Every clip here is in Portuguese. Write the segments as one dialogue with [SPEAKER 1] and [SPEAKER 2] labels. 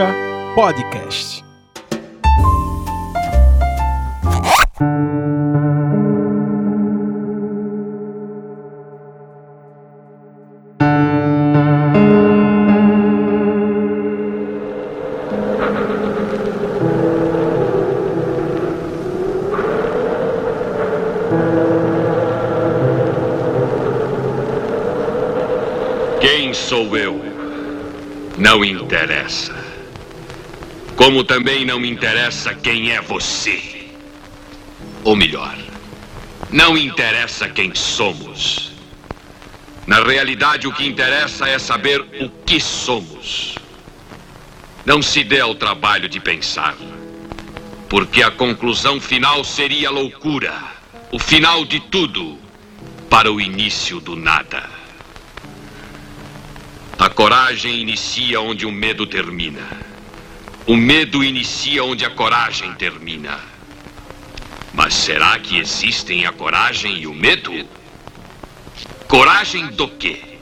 [SPEAKER 1] Peitica Podcast.
[SPEAKER 2] Quem sou eu? Não interessa. Como também não me interessa quem é você. Ou melhor, não interessa quem somos. Na realidade, o que interessa é saber o que somos. Não se dê ao trabalho de pensar, porque a conclusão final seria loucura o final de tudo para o início do nada. A coragem inicia onde o medo termina. O medo inicia onde a coragem termina. Mas será que existem a coragem e o medo? Coragem do quê?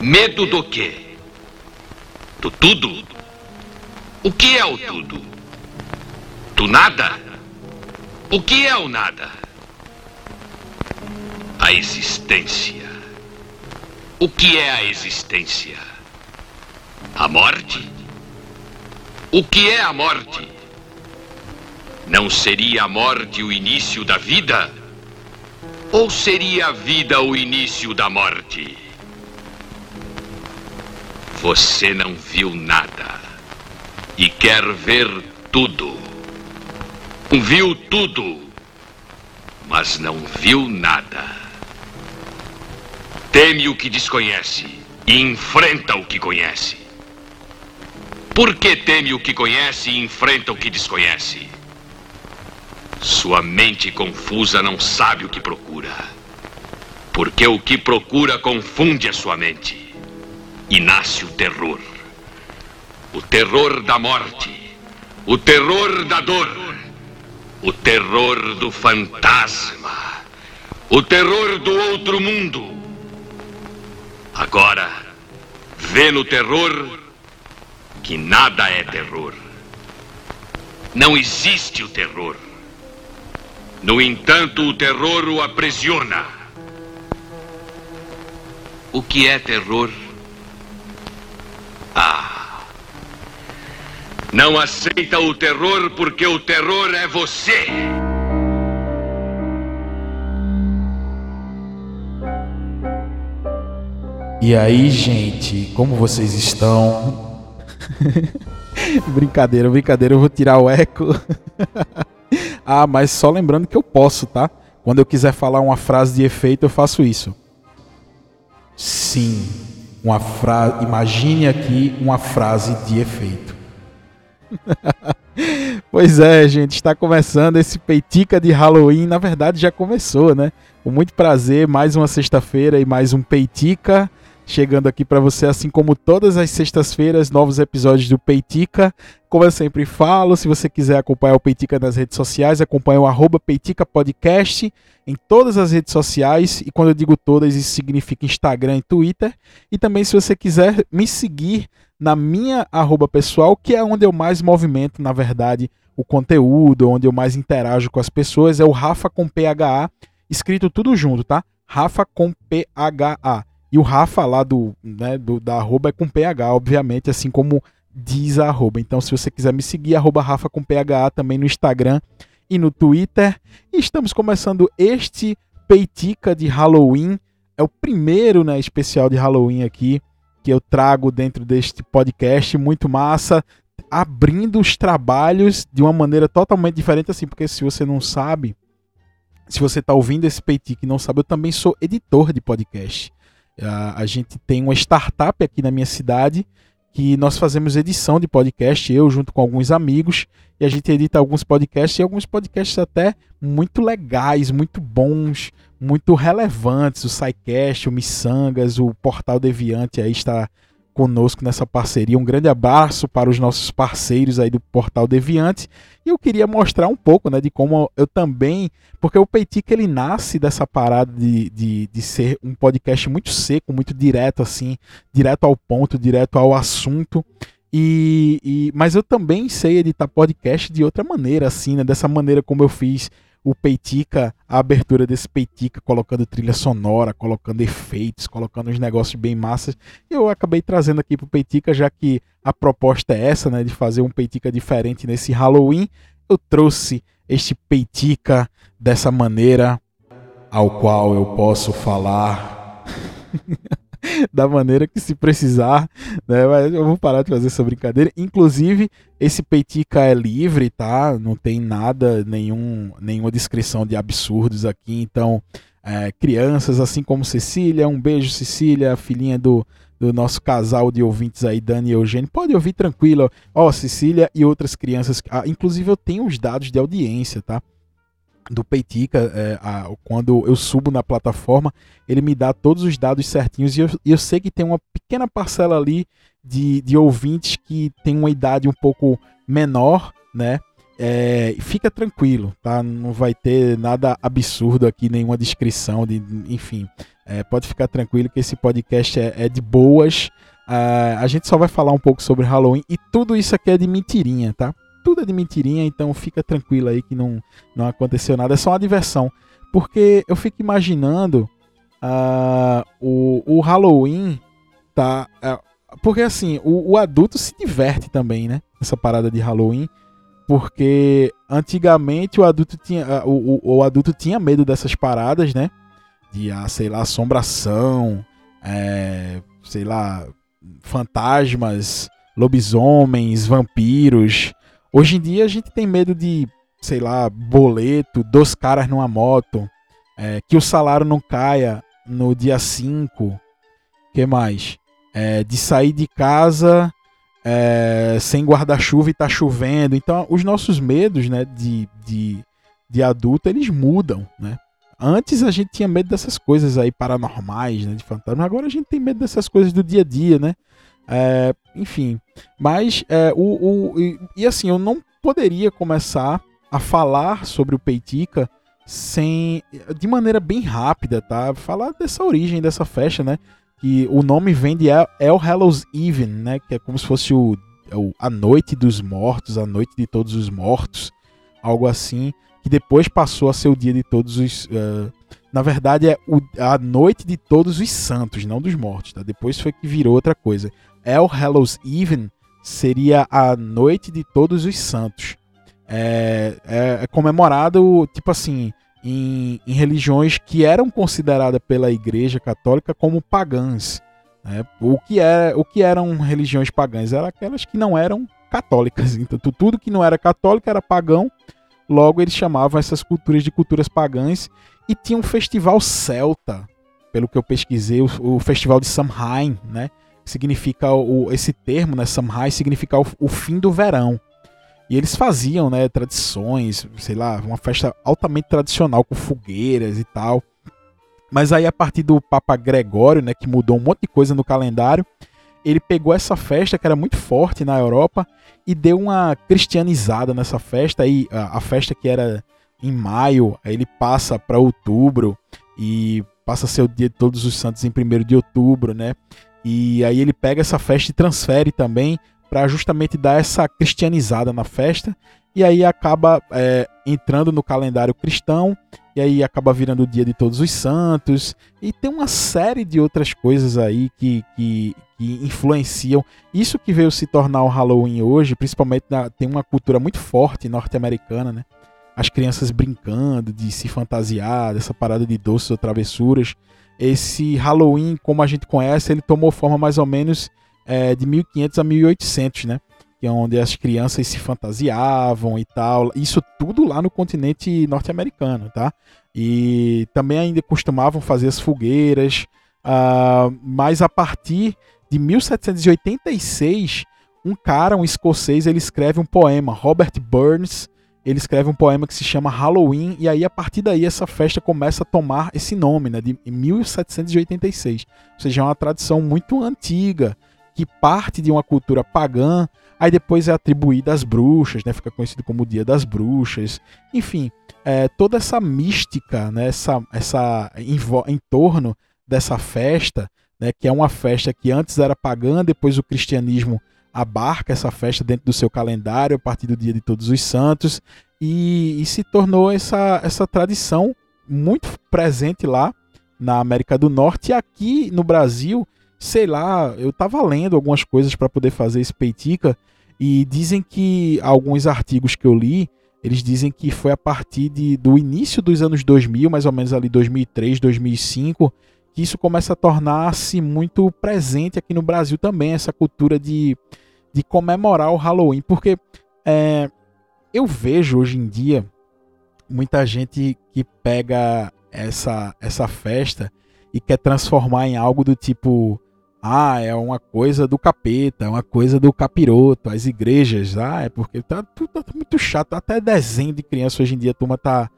[SPEAKER 2] Medo do quê? Do tudo? O que é o tudo? Do nada? O que é o nada? A existência. O que é a existência? A morte? O que é a morte? Não seria a morte o início da vida? Ou seria a vida o início da morte? Você não viu nada e quer ver tudo. Viu tudo, mas não viu nada. Teme o que desconhece e enfrenta o que conhece. Por que teme o que conhece e enfrenta o que desconhece? Sua mente confusa não sabe o que procura. Porque o que procura confunde a sua mente. E nasce o terror. O terror da morte. O terror da dor. O terror do fantasma. O terror do outro mundo. Agora, vê no terror que nada é terror. Não existe o terror. No entanto, o terror o aprisiona. O que é terror? Ah. Não aceita o terror porque o terror é você.
[SPEAKER 1] E aí, gente, como vocês estão? brincadeira, brincadeira, eu vou tirar o eco. ah, mas só lembrando que eu posso, tá? Quando eu quiser falar uma frase de efeito, eu faço isso. Sim, uma frase. Imagine aqui uma frase de efeito. pois é, gente, está começando esse peitica de Halloween. Na verdade, já começou, né? Com muito prazer, mais uma sexta-feira e mais um peitica chegando aqui para você, assim como todas as sextas-feiras, novos episódios do Peitica. Como eu sempre falo, se você quiser acompanhar o Peitica nas redes sociais, acompanhe o arroba Peitica Podcast em todas as redes sociais. E quando eu digo todas, isso significa Instagram e Twitter. E também, se você quiser me seguir na minha arroba pessoal, que é onde eu mais movimento, na verdade, o conteúdo, onde eu mais interajo com as pessoas, é o Rafa com PHA, escrito tudo junto, tá? Rafa com PHA. E o Rafa lá do, né, do, da arroba é com PH, obviamente, assim como diz a arroba. Então, se você quiser me seguir, arroba Rafa com PHA também no Instagram e no Twitter. E estamos começando este Peitica de Halloween. É o primeiro né, especial de Halloween aqui que eu trago dentro deste podcast. Muito massa. Abrindo os trabalhos de uma maneira totalmente diferente, assim, porque se você não sabe, se você está ouvindo esse Peitica e não sabe, eu também sou editor de podcast. A, a gente tem uma startup aqui na minha cidade que nós fazemos edição de podcast, eu junto com alguns amigos, e a gente edita alguns podcasts e alguns podcasts até muito legais, muito bons, muito relevantes. O SciCast, o Missangas, o Portal Deviante aí está conosco nessa parceria. Um grande abraço para os nossos parceiros aí do Portal Deviante. E eu queria mostrar um pouco né, de como eu também. Porque o Peitica ele nasce dessa parada de, de, de ser um podcast muito seco, muito direto, assim, direto ao ponto, direto ao assunto. E, e, mas eu também sei editar podcast de outra maneira, assim, né? Dessa maneira como eu fiz o Peitica, a abertura desse Peitica, colocando trilha sonora, colocando efeitos, colocando uns negócios bem massas. Eu acabei trazendo aqui pro Peitica, já que a proposta é essa, né? De fazer um Peitica diferente nesse Halloween. Eu trouxe este Peitica dessa maneira, ao qual eu posso falar. da maneira que se precisar, né? Mas eu vou parar de fazer essa brincadeira. Inclusive, esse peitica é livre, tá? Não tem nada, nenhum, nenhuma descrição de absurdos aqui. Então, é, crianças, assim como Cecília, um beijo, Cecília, filhinha do, do nosso casal de ouvintes aí, Dani e Eugênio. Pode ouvir tranquilo. Ó, Cecília e outras crianças. Ah, inclusive, eu tenho os dados de audiência, tá? Do Peitica, é, a, quando eu subo na plataforma, ele me dá todos os dados certinhos e eu, eu sei que tem uma pequena parcela ali de, de ouvintes que tem uma idade um pouco menor, né? É, fica tranquilo, tá? Não vai ter nada absurdo aqui, nenhuma descrição, de, enfim. É, pode ficar tranquilo que esse podcast é, é de boas. Uh, a gente só vai falar um pouco sobre Halloween e tudo isso aqui é de mentirinha, tá? Tudo é de mentirinha, então fica tranquilo aí que não, não aconteceu nada, é só uma diversão. Porque eu fico imaginando uh, o, o Halloween tá. Uh, porque assim, o, o, adulto se diverte também, né? Essa parada de Halloween. Porque antigamente o adulto tinha. Uh, o, o, adulto tinha medo dessas paradas, né? De, ah, sei lá, assombração, é, sei lá, fantasmas, lobisomens, vampiros. Hoje em dia a gente tem medo de, sei lá, boleto, dos caras numa moto, é, que o salário não caia no dia 5. que mais? É, de sair de casa é, sem guarda-chuva e tá chovendo. Então, os nossos medos né, de, de, de adulto, eles mudam, né? Antes a gente tinha medo dessas coisas aí paranormais, né, de fantasma. Agora a gente tem medo dessas coisas do dia a dia, né? É, enfim, mas é, o, o e, e, assim, eu não poderia começar a falar sobre o Peitica sem de maneira bem rápida, tá? Falar dessa origem dessa festa, né? Que o nome vem de El Hallows Even, né? Que é como se fosse o, o, a noite dos mortos, a noite de todos os mortos, algo assim. Que depois passou a ser o dia de todos os. Uh, na verdade, é o, a noite de todos os santos, não dos mortos, tá? Depois foi que virou outra coisa. El Hallows Even seria a noite de todos os santos. É, é, é comemorado, tipo assim, em, em, religiões que eram consideradas pela Igreja Católica como pagãs. Né? O, que é, o que eram religiões pagãs? Eram aquelas que não eram católicas. Então, tudo que não era católico era pagão. Logo, eles chamavam essas culturas de culturas pagãs. E tinha um festival celta, pelo que eu pesquisei, o, o festival de Samhain, né? Significa o, esse termo, né, Samhai, significa o, o, fim do verão. E eles faziam, né, tradições, sei lá, uma festa altamente tradicional com fogueiras e tal. Mas aí a partir do Papa Gregório, né, que mudou um monte de coisa no calendário, ele pegou essa festa que era muito forte na Europa e deu uma cristianizada nessa festa aí, a, a festa que era em maio, aí ele passa para outubro e passa a ser o dia de Todos os Santos em 1 de outubro, né? E aí ele pega essa festa e transfere também para justamente dar essa cristianizada na festa. E aí acaba é, entrando no calendário cristão. E aí acaba virando o dia de todos os santos. E tem uma série de outras coisas aí que, que, que influenciam. Isso que veio se tornar o Halloween hoje, principalmente na, tem uma cultura muito forte norte-americana, né? As crianças brincando, de se fantasiar, dessa parada de doces ou travessuras esse Halloween, como a gente conhece, ele tomou forma mais ou menos é, de 1500 a 1800, né? Que é onde as crianças se fantasiavam e tal. Isso tudo lá no continente norte-americano, tá? E também ainda costumavam fazer as fogueiras. Uh, mas a partir de 1786, um cara, um escocês, ele escreve um poema, Robert Burns, ele escreve um poema que se chama Halloween, e aí a partir daí essa festa começa a tomar esse nome, né, de 1786. Ou seja, é uma tradição muito antiga, que parte de uma cultura pagã, aí depois é atribuída às bruxas, né, fica conhecido como o Dia das Bruxas. Enfim, é, toda essa mística, né, essa, essa em, em torno dessa festa, né, que é uma festa que antes era pagã, depois o cristianismo abarca essa festa dentro do seu calendário a partir do dia de Todos os Santos e, e se tornou essa, essa tradição muito presente lá na América do Norte. E aqui no Brasil, sei lá, eu tava lendo algumas coisas para poder fazer esse peitica e dizem que alguns artigos que eu li, eles dizem que foi a partir de, do início dos anos 2000, mais ou menos ali 2003, 2005, que isso começa a tornar-se muito presente aqui no Brasil também, essa cultura de, de comemorar o Halloween, porque é, eu vejo hoje em dia muita gente que pega essa, essa festa e quer transformar em algo do tipo ah, é uma coisa do capeta, é uma coisa do capiroto, as igrejas, ah, é porque tá tudo tá muito chato, até desenho de criança hoje em dia a turma tá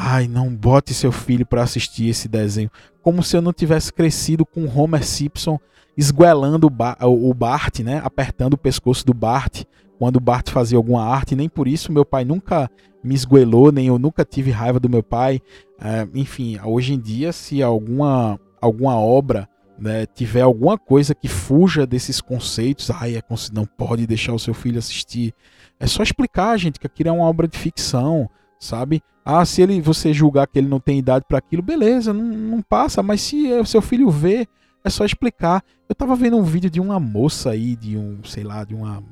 [SPEAKER 1] ai, não bote seu filho para assistir esse desenho, como se eu não tivesse crescido com Homer Simpson esguelando o, ba o Bart, né, apertando o pescoço do Bart quando o Bart fazia alguma arte, nem por isso meu pai nunca me esguelou, nem eu nunca tive raiva do meu pai. É, enfim, hoje em dia, se alguma, alguma obra né, tiver alguma coisa que fuja desses conceitos, ai, é, não pode deixar o seu filho assistir. É só explicar, gente, que aquilo é uma obra de ficção, sabe? Ah, se ele você julgar que ele não tem idade para aquilo, beleza, não, não passa, mas se o seu filho vê, é só explicar. Eu tava vendo um vídeo de uma moça aí, de um, sei lá, de uma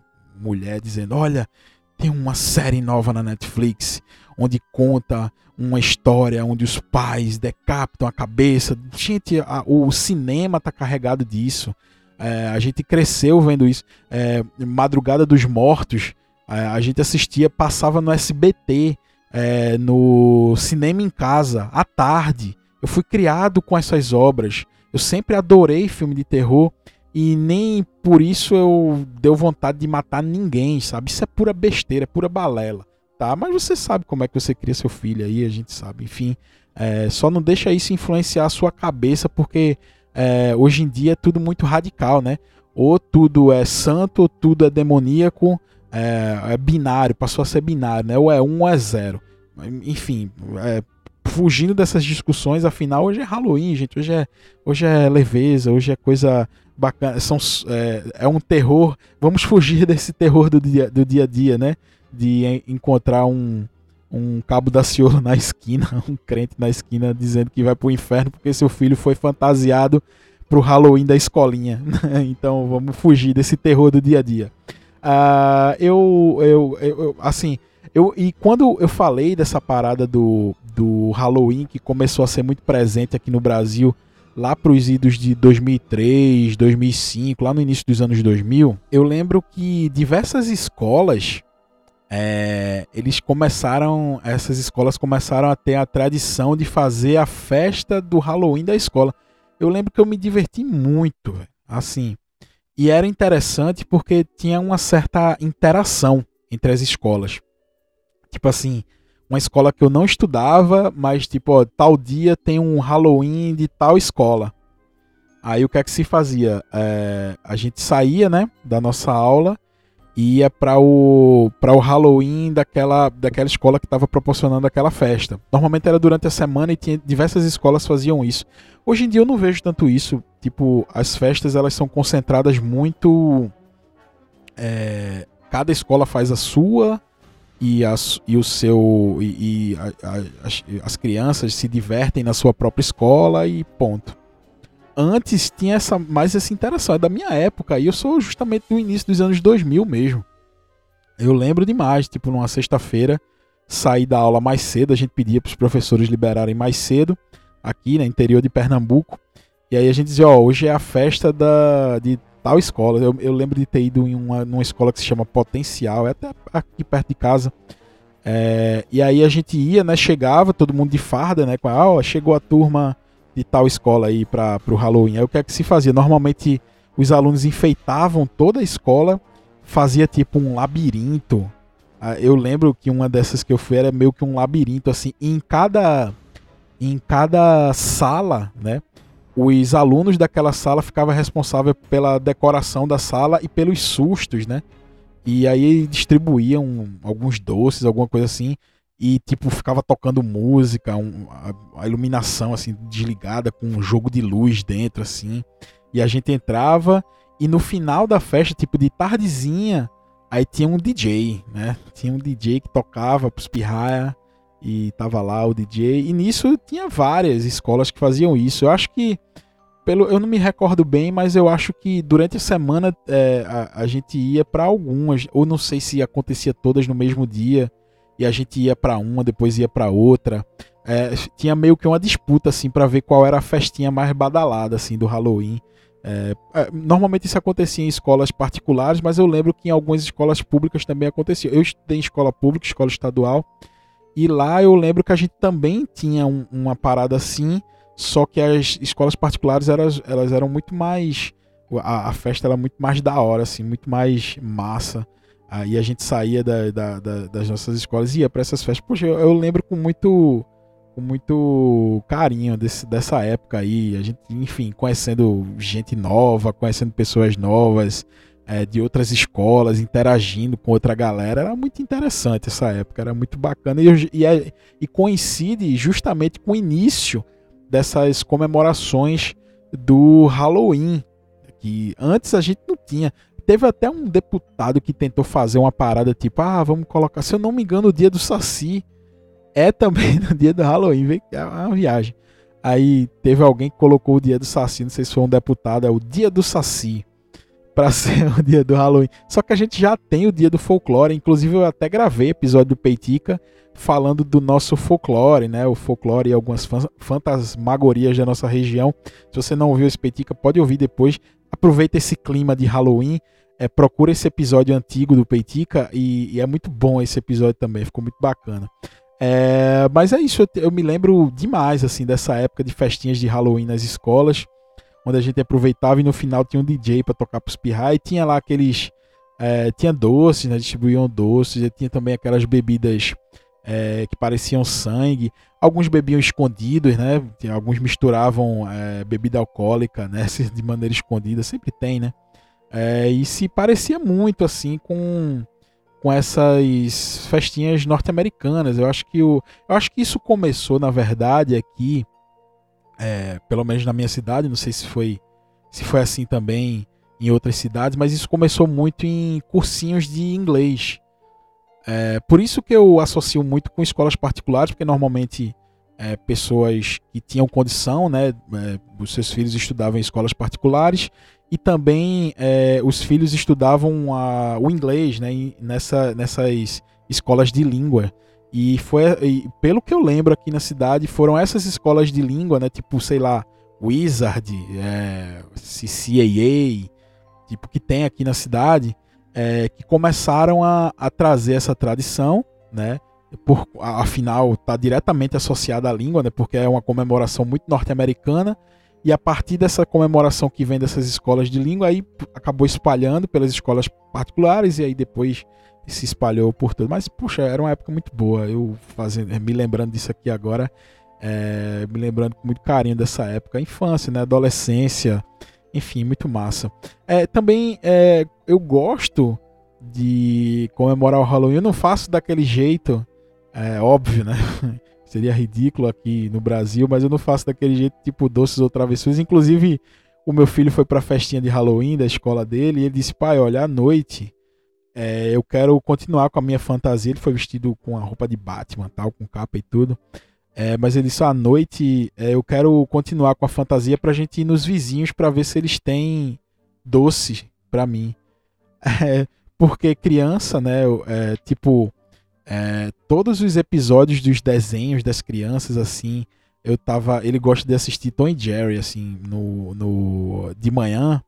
[SPEAKER 1] mulher dizendo: Olha, tem uma série nova na Netflix onde conta uma história onde os pais decapitam a cabeça. Gente, a, o cinema tá carregado disso. É, a gente cresceu vendo isso. É, Madrugada dos Mortos, é, a gente assistia, passava no SBT, é, no Cinema em Casa, à tarde. Eu fui criado com essas obras. Eu sempre adorei filme de terror e nem por isso eu deu vontade de matar ninguém, sabe? Isso é pura besteira, é pura balela, tá? Mas você sabe como é que você cria seu filho aí, a gente sabe. Enfim, é, só não deixa isso influenciar a sua cabeça, porque é, hoje em dia é tudo muito radical, né? Ou tudo é santo, ou tudo é demoníaco, é, é binário, passou a ser binário, né? Ou é um ou é zero. Enfim, é, fugindo dessas discussões, afinal, hoje é Halloween, gente. Hoje é, hoje é leveza, hoje é coisa bacana. São, é, é um terror. Vamos fugir desse terror do dia, do dia a dia, né? De encontrar um, um cabo da ciolo na esquina, um crente na esquina dizendo que vai pro inferno porque seu filho foi fantasiado pro Halloween da escolinha. então vamos fugir desse terror do dia a dia. Uh, eu, eu, eu, assim, eu, e quando eu falei dessa parada do, do Halloween que começou a ser muito presente aqui no Brasil lá para os idos de 2003, 2005, lá no início dos anos 2000, eu lembro que diversas escolas é, eles começaram, essas escolas começaram a ter a tradição de fazer a festa do Halloween da escola. Eu lembro que eu me diverti muito, assim. E era interessante porque tinha uma certa interação entre as escolas. Tipo assim, uma escola que eu não estudava, mas tipo, ó, tal dia tem um Halloween de tal escola. Aí o que é que se fazia? É, a gente saía, né, da nossa aula ia para o para o Halloween daquela daquela escola que estava proporcionando aquela festa. Normalmente era durante a semana e tinha diversas escolas faziam isso. Hoje em dia eu não vejo tanto isso. Tipo, as festas elas são concentradas muito. É, cada escola faz a sua e, as, e o seu e, e a, a, as, as crianças se divertem na sua própria escola e ponto. Antes tinha essa mais essa interação, é da minha época, e eu sou justamente do início dos anos 2000 mesmo. Eu lembro demais, tipo numa sexta-feira, sair da aula mais cedo, a gente pedia para os professores liberarem mais cedo, aqui no né, interior de Pernambuco. E aí a gente dizia, ó, hoje é a festa da, de tal escola. Eu, eu lembro de ter ido em uma numa escola que se chama Potencial, é até aqui perto de casa. É, e aí a gente ia, né? Chegava, todo mundo de farda, né? Com, ó, chegou a turma de tal escola aí para o Halloween. Aí o que é que se fazia? Normalmente os alunos enfeitavam toda a escola, fazia tipo um labirinto. Ah, eu lembro que uma dessas que eu fui era meio que um labirinto, assim, em cada em cada sala, né? os alunos daquela sala ficavam responsáveis pela decoração da sala e pelos sustos, né? E aí distribuíam alguns doces, alguma coisa assim, e tipo ficava tocando música, um, a, a, iluminação assim desligada com um jogo de luz dentro assim. E a gente entrava E no final da festa, tipo de tardezinha, aí tinha um DJ, né? Tinha um DJ que tocava pros pirraia e tava lá o DJ. E nisso tinha várias escolas que faziam isso. Eu acho que pelo, eu não me recordo bem, mas eu acho que durante a semana é, a, a, gente ia para algumas, ou não sei se acontecia todas no mesmo dia e a gente ia para uma, depois ia para outra. É, tinha meio que uma disputa assim para ver qual era a festinha mais badalada assim do Halloween. É, é, normalmente isso acontecia em escolas particulares, mas eu lembro que em algumas escolas públicas também acontecia. Eu estudei em escola pública, escola estadual, e lá eu lembro que a gente também tinha um, uma parada assim só que as escolas particulares elas, elas eram muito mais. A, a, festa era muito mais da hora, assim, muito mais massa. Aí a gente saía da, da, da, das nossas escolas e ia para essas festas. Poxa, eu, eu, lembro com muito, com muito carinho desse, dessa época aí. A gente, enfim, conhecendo gente nova, conhecendo pessoas novas é, de outras escolas, interagindo com outra galera. Era muito interessante essa época, era muito bacana. E, e, é, e coincide justamente com o início dessas comemorações do Halloween, que antes a gente não tinha. Teve até um deputado que tentou fazer uma parada tipo, ah, vamos colocar, se eu não me engano, o dia do Saci é também no dia do Halloween, é uma viagem. Aí teve alguém que colocou o dia do Saci, não sei se foi um deputado, é o dia do Saci para ser o dia do Halloween. Só que a gente já tem o dia do folclore, inclusive eu até gravei episódio do Peitica falando do nosso folclore, né? O folclore e algumas fantasmagorias da nossa região. Se você não ouviu esse Peitica, pode ouvir depois. Aproveita esse clima de Halloween, é, procura esse episódio antigo do Peitica e, e, é muito bom esse episódio também, ficou muito bacana. É, mas é isso, eu, eu me lembro demais assim dessa época de festinhas de Halloween nas escolas onde a gente aproveitava e no final tinha um DJ para tocar pros pirra e tinha lá aqueles é, tinha doces, né, distribuíam doces, e tinha também aquelas bebidas é, que pareciam sangue, alguns bebiam escondidos, né, alguns misturavam é, bebida alcoólica, né, de maneira escondida, sempre tem, né, é, e se parecia muito assim com com essas festinhas norte-americanas. Eu acho que o, eu acho que isso começou na verdade aqui é, pelo menos na minha cidade, não sei se foi, se foi assim também em outras cidades, mas isso começou muito em cursinhos de inglês. É, por isso que eu associo muito com escolas particulares, porque normalmente é, pessoas que tinham condição, né, é, os seus filhos estudavam em escolas particulares e também é, os filhos estudavam a, o inglês, né, nessa, nessas escolas de língua. E foi, e pelo que eu lembro aqui na cidade, foram essas escolas de língua, né? Tipo, sei lá, Wizard, é, CCAA, tipo, que tem aqui na cidade, é, que começaram a, a trazer essa tradição, né? Por, afinal, está diretamente associada à língua, né? Porque é uma comemoração muito norte-americana. E a partir dessa comemoração que vem dessas escolas de língua, aí acabou espalhando pelas escolas particulares e aí depois se espalhou por tudo. Mas, puxa, era uma época muito boa. Eu fazendo, me lembrando disso aqui agora, é, me lembrando com muito carinho dessa época. Infância, né? Adolescência, enfim, muito massa. É, também é, eu gosto de comemorar o Halloween. Eu não faço daquele jeito, é óbvio, né? Seria ridículo aqui no Brasil, mas eu não faço daquele jeito tipo doces ou travessuras. Inclusive, o meu filho foi pra festinha de Halloween da escola dele e ele disse: pai, olha, à noite é, eu quero continuar com a minha fantasia. Ele foi vestido com a roupa de Batman, tal, com capa e tudo. É, mas ele disse à noite é, eu quero continuar com a fantasia pra gente ir nos vizinhos para ver se eles têm doce para mim. É, porque criança, né? É, tipo, é, todos os episódios dos desenhos das crianças, assim, eu tava. Ele gosta de assistir Tom e Jerry, assim, no, no de manhã.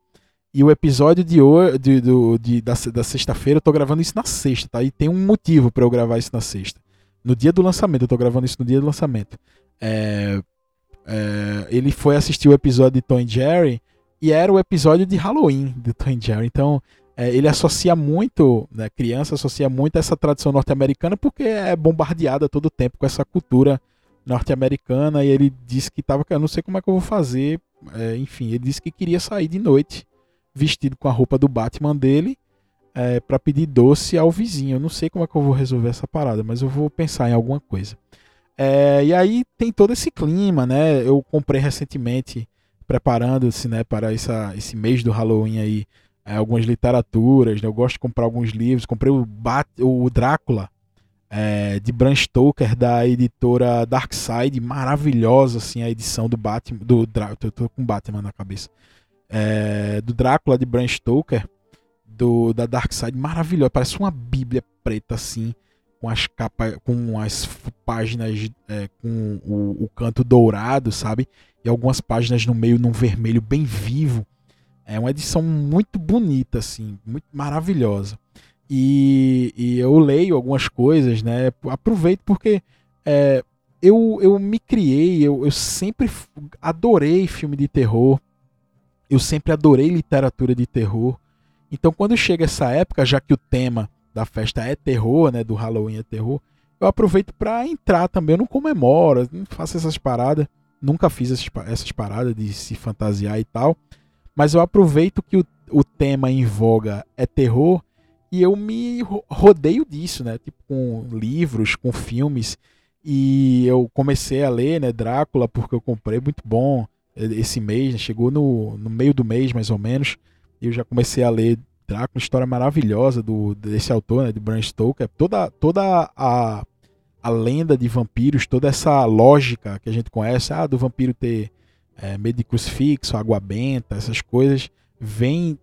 [SPEAKER 1] E o episódio de hoje, de, do, de, da, da sexta-feira, eu tô gravando isso na sexta, tá? E tem um motivo para eu gravar isso na sexta. No dia do lançamento, eu tô gravando isso no dia do lançamento. É, é, ele foi assistir o episódio de Tom e Jerry e era o episódio de Halloween de Tom e Jerry. Então, é, ele associa muito, né, criança associa muito essa tradição norte-americana porque é bombardeada todo o tempo com essa cultura norte-americana. E ele disse que tava, eu não sei como é que eu vou fazer. É, enfim, ele disse que queria sair de noite vestido com a roupa do Batman dele é, para pedir doce ao vizinho. Eu não sei como é que eu vou resolver essa parada, mas eu vou pensar em alguma coisa. É, e aí tem todo esse clima, né? Eu comprei recentemente preparando-se né, para essa, esse mês do Halloween aí, é, algumas literaturas. Né, eu gosto de comprar alguns livros. Comprei o, Bat, o Drácula é, de Bram Stoker da editora Darkside, maravilhosa assim a edição do Batman, do Drácula, eu tô com Batman na cabeça, é, do Drácula de Bram Stoker, do da Darkside, maravilhosa, parece uma Bíblia preta assim, com as capas, com as páginas é, com o, o, canto dourado, sabe, e algumas páginas no meio num vermelho bem vivo. É uma edição muito bonita assim, muito maravilhosa. E, e eu leio algumas coisas, né? Aproveito porque é, eu, eu me criei, eu, eu sempre adorei filme de terror, eu sempre adorei literatura de terror. Então, quando chega essa época, já que o tema da festa é terror, né, do Halloween é terror, eu aproveito para entrar também. Eu não comemoro, não faço essas paradas, nunca fiz essas, essas paradas de se fantasiar e tal, mas eu aproveito que o, o tema em voga é terror e eu me rodeio disso, né? Tipo, com livros, com filmes. E eu comecei a ler, né, Drácula, porque eu comprei muito bom esse mês, né? chegou no, no meio do mês, mais ou menos. E eu já comecei a ler Drácula, história maravilhosa do, desse autor, né, de Bram Stoker. Toda, toda a, a lenda de vampiros, toda essa lógica que a gente conhece, ah, do vampiro ter é, medo de crucifixo, água benta, essas coisas, vem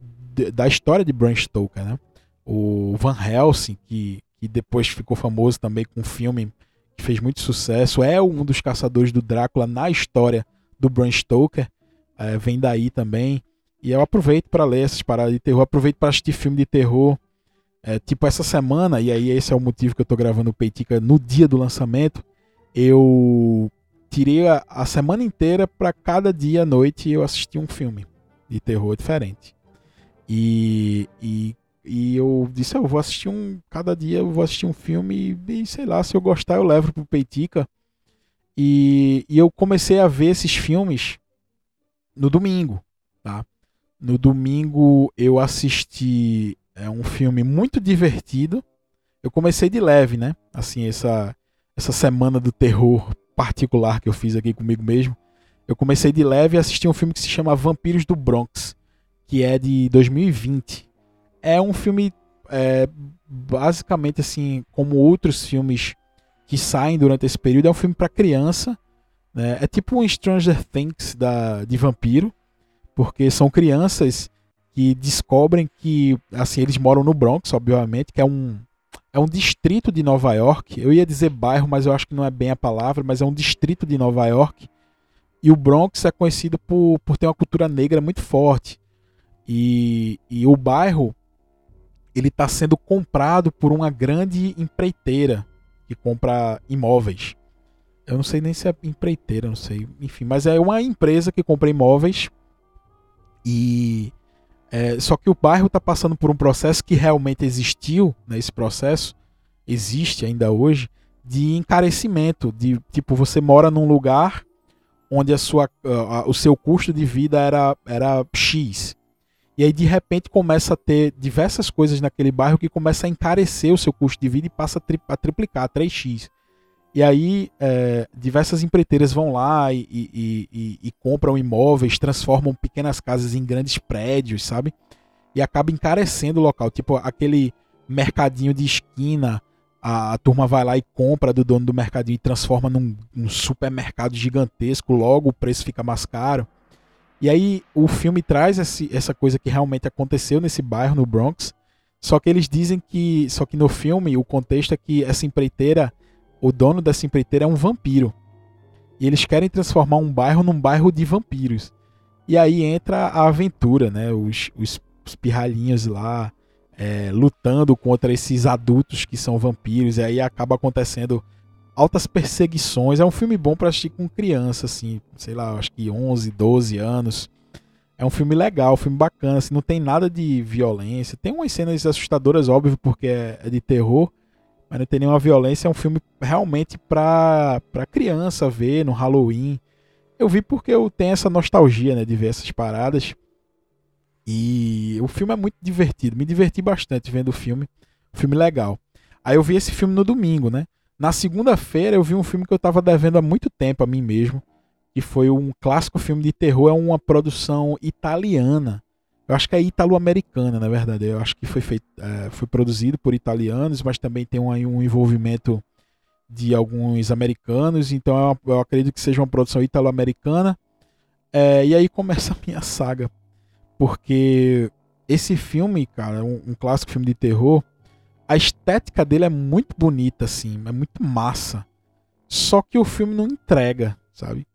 [SPEAKER 1] da história de Bram Stoker, né? o Van Helsing, que, que depois ficou famoso também com um filme que fez muito sucesso, é um dos caçadores do Drácula na história do Bram Stoker, é, vem daí também. E eu aproveito para ler essas paradas de terror, aproveito para assistir filme de terror. É, tipo, essa semana, e aí esse é o motivo que eu estou gravando o Peitica no dia do lançamento, eu tirei a, a semana inteira para cada dia à noite eu assistir um filme de terror diferente. E, e e eu disse, eu vou assistir um. Cada dia eu vou assistir um filme e, sei lá, se eu gostar, eu levo pro Peitica. E, e eu comecei a ver esses filmes no domingo, tá? No domingo eu assisti é, um filme muito divertido. Eu comecei de leve, né? Assim, essa, essa semana do terror particular que eu fiz aqui comigo mesmo. Eu comecei de leve e assisti um filme que se chama Vampiros do Bronx, que é de 2020 é um filme é, basicamente assim, como outros filmes que saem durante esse período, é um filme para criança. Né? É tipo um Stranger Things da, de vampiro, porque são crianças que descobrem que assim eles moram no Bronx, obviamente, que é um é um distrito de Nova York. Eu ia dizer bairro, mas eu acho que não é bem a palavra, mas é um distrito de Nova York. E o Bronx é conhecido por, por ter uma cultura negra muito forte. E, e o bairro ele está sendo comprado por uma grande empreiteira que compra imóveis. Eu não sei nem se é empreiteira, não sei. Enfim, mas é uma empresa que compra imóveis e é, só que o bairro está passando por um processo que realmente existiu né, processo, existe ainda hoje, de encarecimento, de tipo você mora num lugar onde a sua, uh, o seu custo de vida era, era X e aí, de repente, começa a ter diversas coisas naquele bairro que começa a encarecer o seu custo de vida e passa a triplicar, 3x. E aí, é, diversas empreiteiras vão lá e, e, e, e, compram imóveis, transformam pequenas casas em grandes prédios, sabe? E acaba encarecendo o local. Tipo, aquele mercadinho de esquina, a, a turma vai lá e compra do dono do mercadinho e transforma num, num supermercado gigantesco, logo o preço fica mais caro. E aí o filme traz esse, essa coisa que realmente aconteceu nesse bairro, no Bronx. Só que eles dizem que. Só que no filme o contexto é que essa empreiteira, o dono dessa empreiteira é um vampiro. E eles querem transformar um bairro num bairro de vampiros. E aí entra a aventura, né? Os, os, os pirralhinhos lá é, lutando contra esses adultos que são vampiros. E aí acaba acontecendo altas perseguições. É um filme bom para assistir com criança, assim, sei lá, acho que 11, 12 anos. É um filme legal, um filme bacana, assim, não tem nada de violência. Tem umas cenas assustadoras, óbvio, porque é, é de terror, mas não tem nenhuma violência. É um filme realmente pra, pra criança ver no Halloween. Eu vi porque eu tenho essa nostalgia, né, de ver essas paradas. E o filme é muito divertido. Me diverti bastante vendo o filme. filme legal. Aí eu vi esse filme no domingo, né? Na segunda-feira eu vi um filme que eu estava devendo há muito tempo a mim mesmo, que foi um clássico filme de terror, é uma produção italiana. Eu acho que é italo-americana, na verdade. Eu acho que foi, feito, é, foi produzido por italianos, mas também tem um, um envolvimento de alguns americanos. Então eu, eu acredito que seja uma produção italo-americana. É, e aí começa a minha saga. Porque esse filme, cara, um, um clássico filme de terror, a estética dele é muito bonita, assim, é muito massa. Só que o filme não entrega, sabe?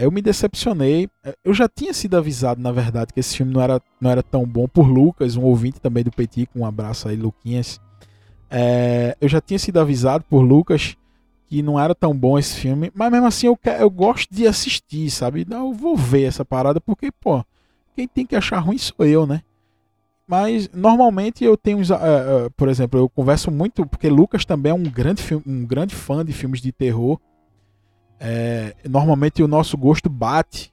[SPEAKER 1] Eu me decepcionei. Eu já tinha sido avisado, na verdade, que esse filme não era, não era tão bom por Lucas, um ouvinte também do Petit, com um abraço aí, Luquinhas. É, eu já tinha sido avisado por Lucas que não era tão bom esse filme, mas mesmo assim eu, eu gosto de assistir, sabe? Eu vou ver essa parada, porque, pô, quem tem que achar ruim sou eu, né? Mas normalmente eu tenho, uh, uh, por exemplo, eu converso muito, porque Lucas também é um grande, um grande fã de filmes de terror. É, normalmente o nosso gosto bate,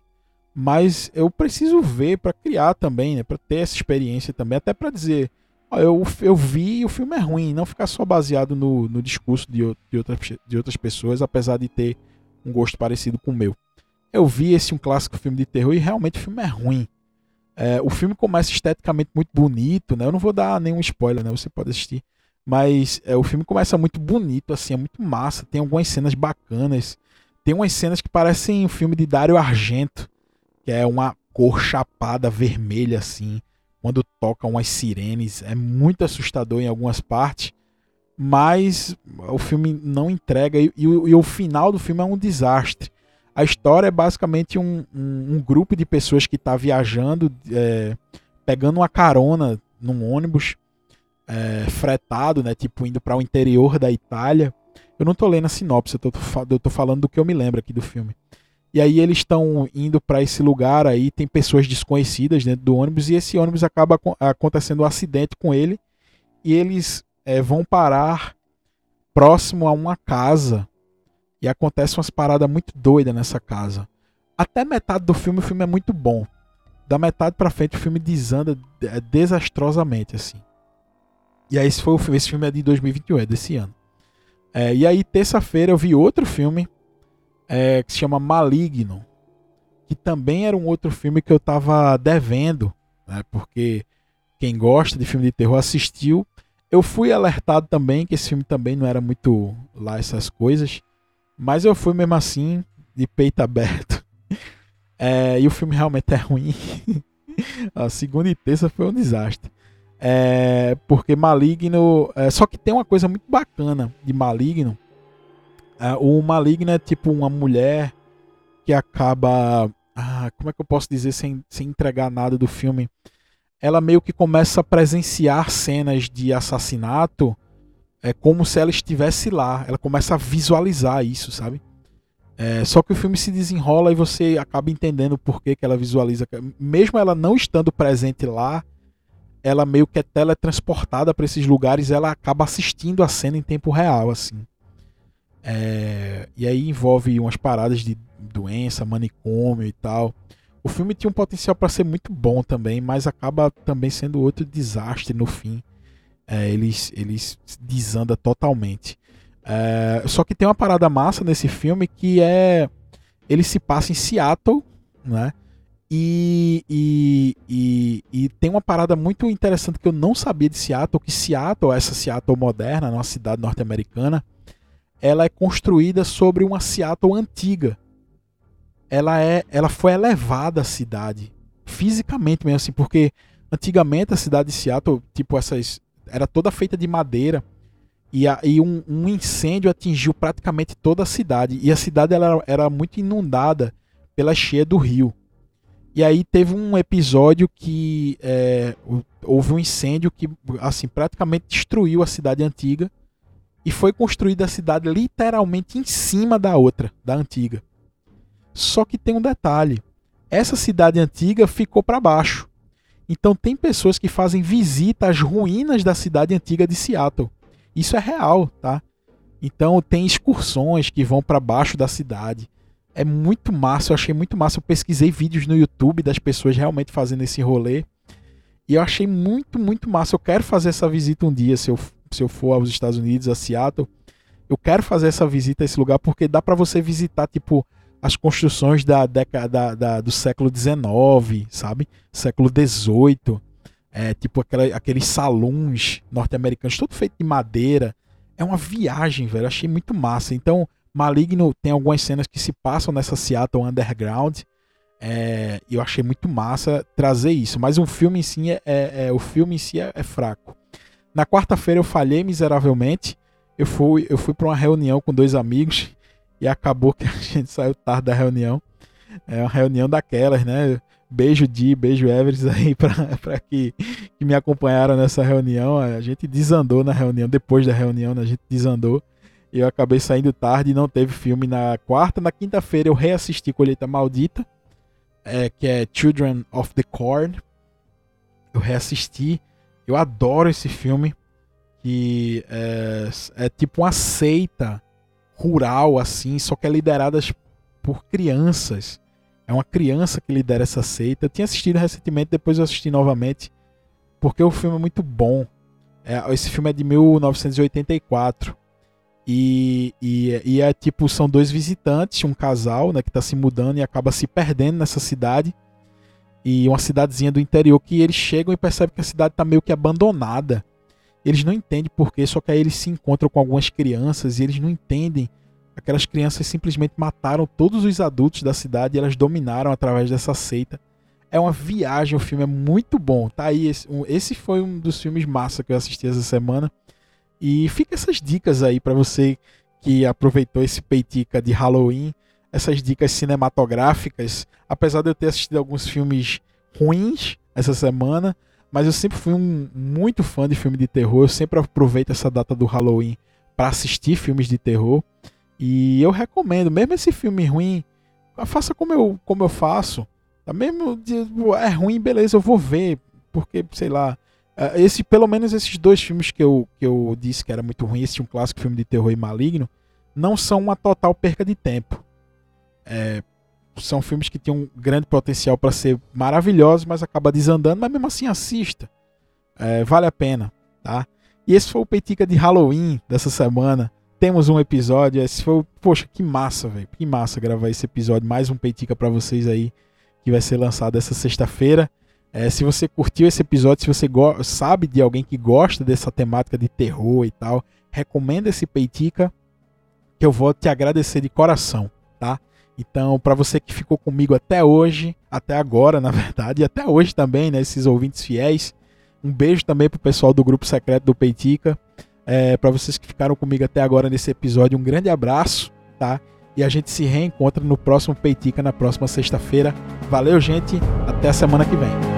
[SPEAKER 1] mas eu preciso ver para criar também, né, para ter essa experiência também, até para dizer, ó, eu, eu vi e o filme é ruim, não ficar só baseado no, no discurso de, de, outras, de outras pessoas, apesar de ter um gosto parecido com o meu. Eu vi esse um clássico filme de terror e realmente o filme é ruim. É, o filme começa esteticamente muito bonito, né? Eu não vou dar nenhum spoiler, né? Você pode assistir. Mas é, o filme começa muito bonito, assim, é muito massa. Tem algumas cenas bacanas. Tem umas cenas que parecem um filme de Dario Argento, que é uma cor chapada vermelha, assim. Quando toca umas sirenes. É muito assustador em algumas partes. Mas o filme não entrega. E, e, e o final do filme é um desastre. A história é basicamente um, um, um grupo de pessoas que está viajando, é, pegando uma carona num ônibus é, fretado, né, tipo indo para o interior da Itália. Eu não estou lendo a sinopse, eu estou falando do que eu me lembro aqui do filme. E aí eles estão indo para esse lugar aí, tem pessoas desconhecidas dentro do ônibus e esse ônibus acaba acontecendo um acidente com ele e eles é, vão parar próximo a uma casa e acontece umas paradas muito doidas nessa casa. Até metade do filme, o filme é muito bom. Da metade pra frente, o filme desanda é, desastrosamente, assim. E aí, esse foi o filme. Esse filme é de 2021, é desse ano. É, e aí, terça-feira, eu vi outro filme é, que se chama Maligno. Que também era um outro filme que eu tava devendo, né, porque quem gosta de filme de terror assistiu. Eu fui alertado também que esse filme também não era muito lá essas coisas. Mas eu fui mesmo assim, de peito aberto. É, e o filme realmente é ruim. a segunda e terça foi um desastre. É, porque Maligno. É, só que tem uma coisa muito bacana de Maligno. É, o Maligno é tipo uma mulher que acaba. Ah, como é que eu posso dizer sem, sem entregar nada do filme? Ela meio que começa a presenciar cenas de assassinato é como se ela estivesse lá. Ela começa a visualizar isso, sabe? É, só que o filme se desenrola e você acaba entendendo por que, que ela visualiza. Mesmo ela não estando presente lá, ela meio que é teletransportada para esses lugares ela acaba assistindo a cena em tempo real, assim. É, e aí envolve umas paradas de doença, manicômio e tal. O filme tinha um potencial para ser muito bom também, mas acaba também sendo outro desastre no fim é, eles, eles desanda totalmente. É, só que tem uma parada massa nesse filme que é. Ele se passa em Seattle, né? E, e, e, e, tem uma parada muito interessante que eu não sabia de Seattle, que Seattle, essa Seattle moderna, uma cidade norte-americana, ela é construída sobre uma Seattle antiga. Ela é, ela foi elevada a cidade, fisicamente mesmo assim, porque antigamente a cidade de Seattle, tipo essas era toda feita de madeira. E, um, um, incêndio atingiu praticamente toda a cidade. E a cidade ela, era muito inundada pela cheia do rio. E aí teve um episódio que é, houve um incêndio que assim praticamente destruiu a cidade antiga e foi construída a cidade literalmente em cima da outra, da antiga. Só que tem um detalhe: essa cidade antiga ficou para baixo. Então tem pessoas que fazem visita às ruínas da cidade antiga de Seattle. Isso é real, tá? Então tem excursões que vão para baixo da cidade. É muito massa, eu achei muito massa. Eu pesquisei vídeos no YouTube das pessoas realmente fazendo esse rolê. E eu achei muito, muito massa. Eu quero fazer essa visita um dia, se eu, se eu for aos Estados Unidos, a Seattle. Eu quero fazer essa visita a esse lugar porque dá para você visitar, tipo, as construções da década da, do século XIX, sabe? Século XVIII. É, tipo aquela, aqueles salões norte-americanos, tudo feito de madeira. É uma viagem, velho. Achei muito massa. Então, Maligno tem algumas cenas que se passam nessa Seattle Underground. É, eu achei muito massa trazer isso. Mas o filme em si é, é, é o filme em si é, é fraco. Na quarta-feira eu falhei miseravelmente. Eu fui, eu fui para uma reunião com dois amigos e acabou que a gente saiu tarde da reunião. É uma reunião daquelas, né? Beijo Di, beijo Everest aí para que, que me acompanharam nessa reunião. A gente desandou na reunião, depois da reunião, né? a gente desandou. Eu acabei saindo tarde e não teve filme na quarta. Na quinta-feira eu reassisti Colheita Maldita, é, que é Children of the Corn. Eu reassisti. Eu adoro esse filme, que é, é tipo uma seita rural, assim, só que é liderada por crianças. É uma criança que lidera essa seita. Eu tinha assistido recentemente, depois eu assisti novamente, porque o filme é muito bom. É, esse filme é de 1984. E, e, e, é tipo, são dois visitantes, um casal, né, que tá se mudando e acaba se perdendo nessa cidade. E uma cidadezinha do interior que eles chegam e percebem que a cidade tá meio que abandonada. Eles não entendem porquê, só que aí eles se encontram com algumas crianças e eles não entendem. Aquelas crianças simplesmente mataram todos os adultos da cidade e elas dominaram através dessa seita. É uma viagem, o filme é muito bom. Tá aí, esse, esse foi um dos filmes massa que eu assisti essa semana. E fica essas dicas aí para você que aproveitou esse peitica de Halloween, essas dicas cinematográficas. Apesar de eu ter assistido alguns filmes ruins essa semana, mas eu sempre fui um muito fã de filme de terror. Eu sempre aproveito essa data do Halloween para assistir filmes de terror. E eu recomendo, mesmo esse filme ruim, faça como eu, como eu faço. Tá mesmo é ruim, beleza, eu vou ver, porque sei lá, esse pelo menos esses dois filmes que eu, que eu disse que era muito ruim, esse um clássico filme de terror e maligno, não são uma total perca de tempo. É, são filmes que tinham um grande potencial para ser maravilhosos, mas acaba desandando, mas mesmo assim assista. É, vale a pena, tá? E esse foi o Peitica de Halloween dessa semana. Temos um episódio, esse foi, poxa, que massa, velho. Que massa gravar esse episódio, mais um Peitica para vocês aí que vai ser lançado essa sexta-feira. É, se você curtiu esse episódio, se você sabe de alguém que gosta dessa temática de terror e tal, recomenda esse Peitica que eu vou te agradecer de coração, tá? Então, para você que ficou comigo até hoje, até agora, na verdade, e até hoje também, né, esses ouvintes fiéis, um beijo também pro pessoal do grupo secreto do Peitica. É, para vocês que ficaram comigo até agora nesse episódio, um grande abraço, tá? E a gente se reencontra no próximo Peitica na próxima sexta-feira. Valeu, gente. Até a semana que vem.